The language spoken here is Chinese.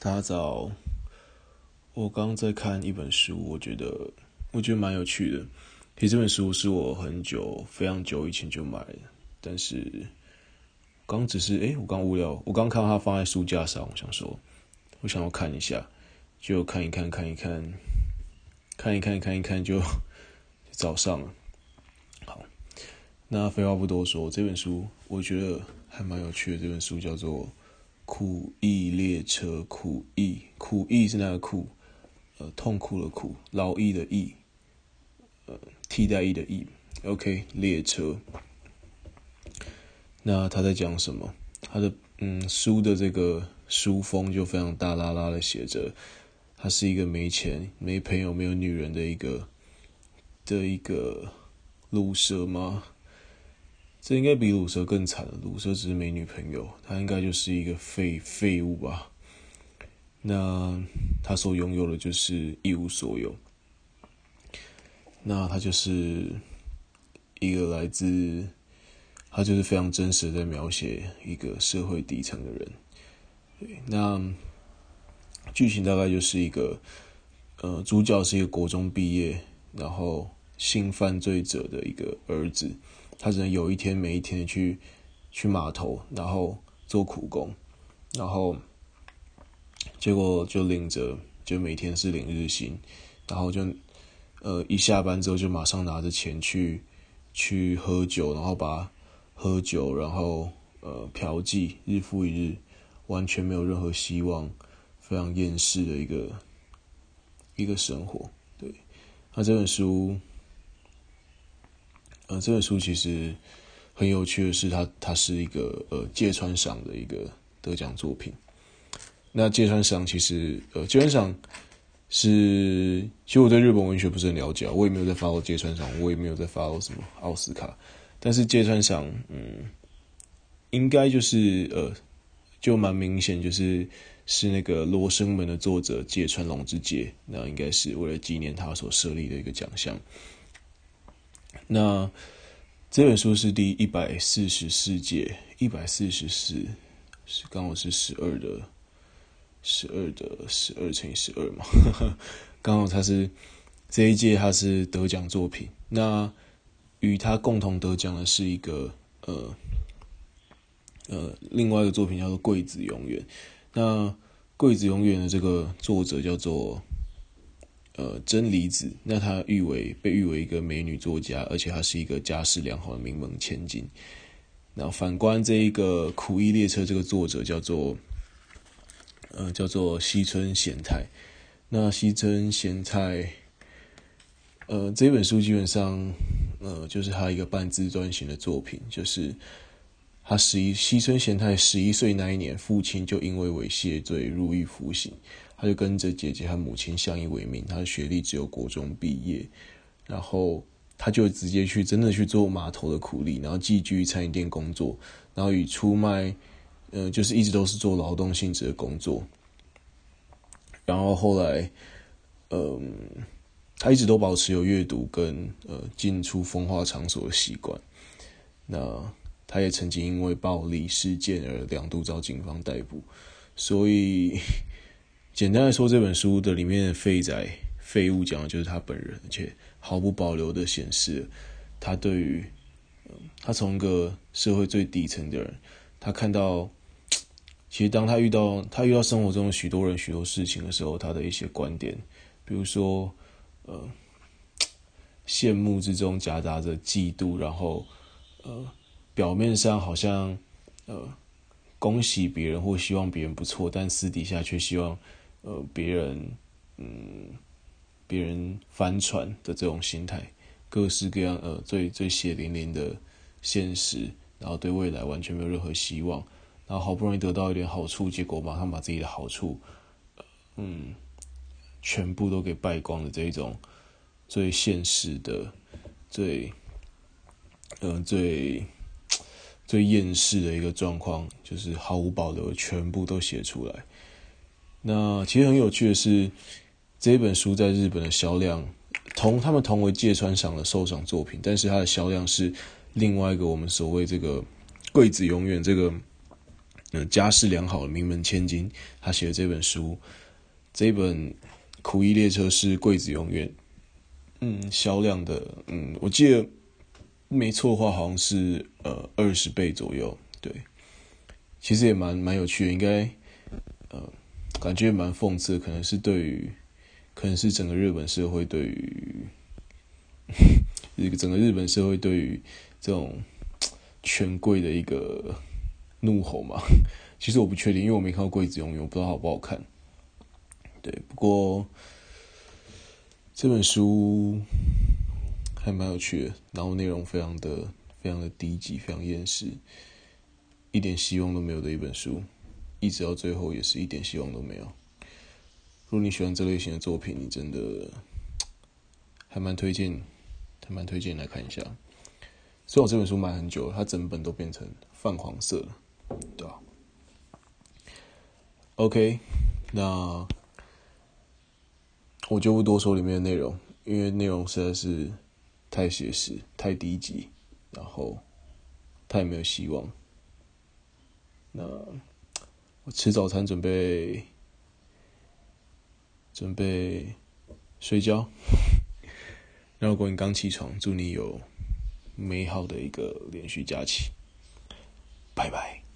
大家早，我刚在看一本书，我觉得我觉得蛮有趣的。其实这本书是我很久非常久以前就买的，但是刚只是哎，我刚无聊，我刚看到它放在书架上，我想说，我想要看一下，就看一看，看一看，看一看，看一看，就早上了。好，那废话不多说，这本书我觉得还蛮有趣的。这本书叫做。苦役列车，苦役，苦役是那个苦，呃，痛苦的苦，劳役的役，呃，替代役的役。OK，列车。那他在讲什么？他的嗯，书的这个书封就非常大拉拉的写着，他是一个没钱、没朋友、没有女人的一个的一个鲁蛇吗？这应该比鲁蛇更惨了。鲁蛇只是没女朋友，他应该就是一个废废物吧？那他所拥有的就是一无所有。那他就是一个来自，他就是非常真实的在描写一个社会底层的人。对，那剧情大概就是一个，呃，主角是一个国中毕业，然后性犯罪者的一个儿子。他只能有一天没一天去去码头，然后做苦工，然后结果就领着，就每天是领日薪，然后就呃一下班之后就马上拿着钱去去喝酒，然后把喝酒，然后呃嫖妓，日复一日，完全没有任何希望，非常厌世的一个一个生活。对，那这本书。呃，这本书其实很有趣的是它，它是一个呃芥川赏的一个得奖作品。那芥川赏其实呃芥川赏是，其实我对日本文学不是很了解，我也没有在 follow 芥川赏，我也没有在 follow 什么奥斯卡。但是芥川赏，嗯，应该就是呃，就蛮明显，就是是那个《罗生门》的作者芥川龙之介，那应该是为了纪念他所设立的一个奖项。那这本书是第一百四十四届，一百四十四是刚好是十二的，十二的十二乘以十二嘛，刚好他是这一届他是得奖作品。那与他共同得奖的是一个呃呃另外一个作品叫做《柜子永远》。那《柜子永远》的这个作者叫做。呃，真理子，那她誉为被誉为一个美女作家，而且她是一个家世良好的名门千金。那反观这一个苦役列车这个作者叫做，呃，叫做西村贤太。那西村贤太，呃，这本书基本上，呃，就是他一个半自传型的作品，就是他十一西村贤太十一岁那一年，父亲就因为猥亵罪入狱服刑。他就跟着姐姐和母亲相依为命，他的学历只有国中毕业，然后他就直接去真的去做码头的苦力，然后寄居餐饮店工作，然后与出卖，呃，就是一直都是做劳动性质的工作，然后后来，嗯、他一直都保持有阅读跟呃进出风化场所的习惯，那他也曾经因为暴力事件而两度遭警方逮捕，所以。简单来说，这本书的里面的废仔废物讲的就是他本人，而且毫不保留的显示他对于，他从一个社会最底层的人，他看到，其实当他遇到他遇到生活中许多人许多事情的时候，他的一些观点，比如说，呃，羡慕之中夹杂着嫉妒，然后，呃，表面上好像，呃，恭喜别人或希望别人不错，但私底下却希望。呃，别人，嗯，别人翻船的这种心态，各式各样，呃，最最血淋淋的现实，然后对未来完全没有任何希望，然后好不容易得到一点好处，结果马上把自己的好处，嗯，全部都给败光的这一种最现实的、最，嗯、最最厌世的一个状况，就是毫无保留，全部都写出来。那其实很有趣的是，这本书在日本的销量同他们同为芥川赏的受赏作品，但是它的销量是另外一个我们所谓这个“桂子永远”这个嗯家世良好的名门千金，他写的这本书，这本《苦役列车是柜子永远》，嗯，销量的，嗯，我记得没错的话，好像是呃二十倍左右，对，其实也蛮蛮有趣的，应该呃感觉蛮讽刺，可能是对于，可能是整个日本社会对于，一 个整个日本社会对于这种权贵的一个怒吼嘛。其实我不确定，因为我没看过《柜子永远》，我不知道好不好看。对，不过这本书还蛮有趣的，然后内容非常的、非常的低级，非常厌世，一点希望都没有的一本书，一直到最后也是一点希望都没有。如果你喜欢这类型的作品，你真的还蛮推荐，还蛮推荐来看一下。虽然我这本书买很久了，它整本都变成泛黄色了，对吧？OK，那。我就不多说里面的内容，因为内容实在是太写实、太低级，然后太没有希望。那我吃早餐，准备准备睡觉。那如果你刚起床，祝你有美好的一个连续假期。拜拜。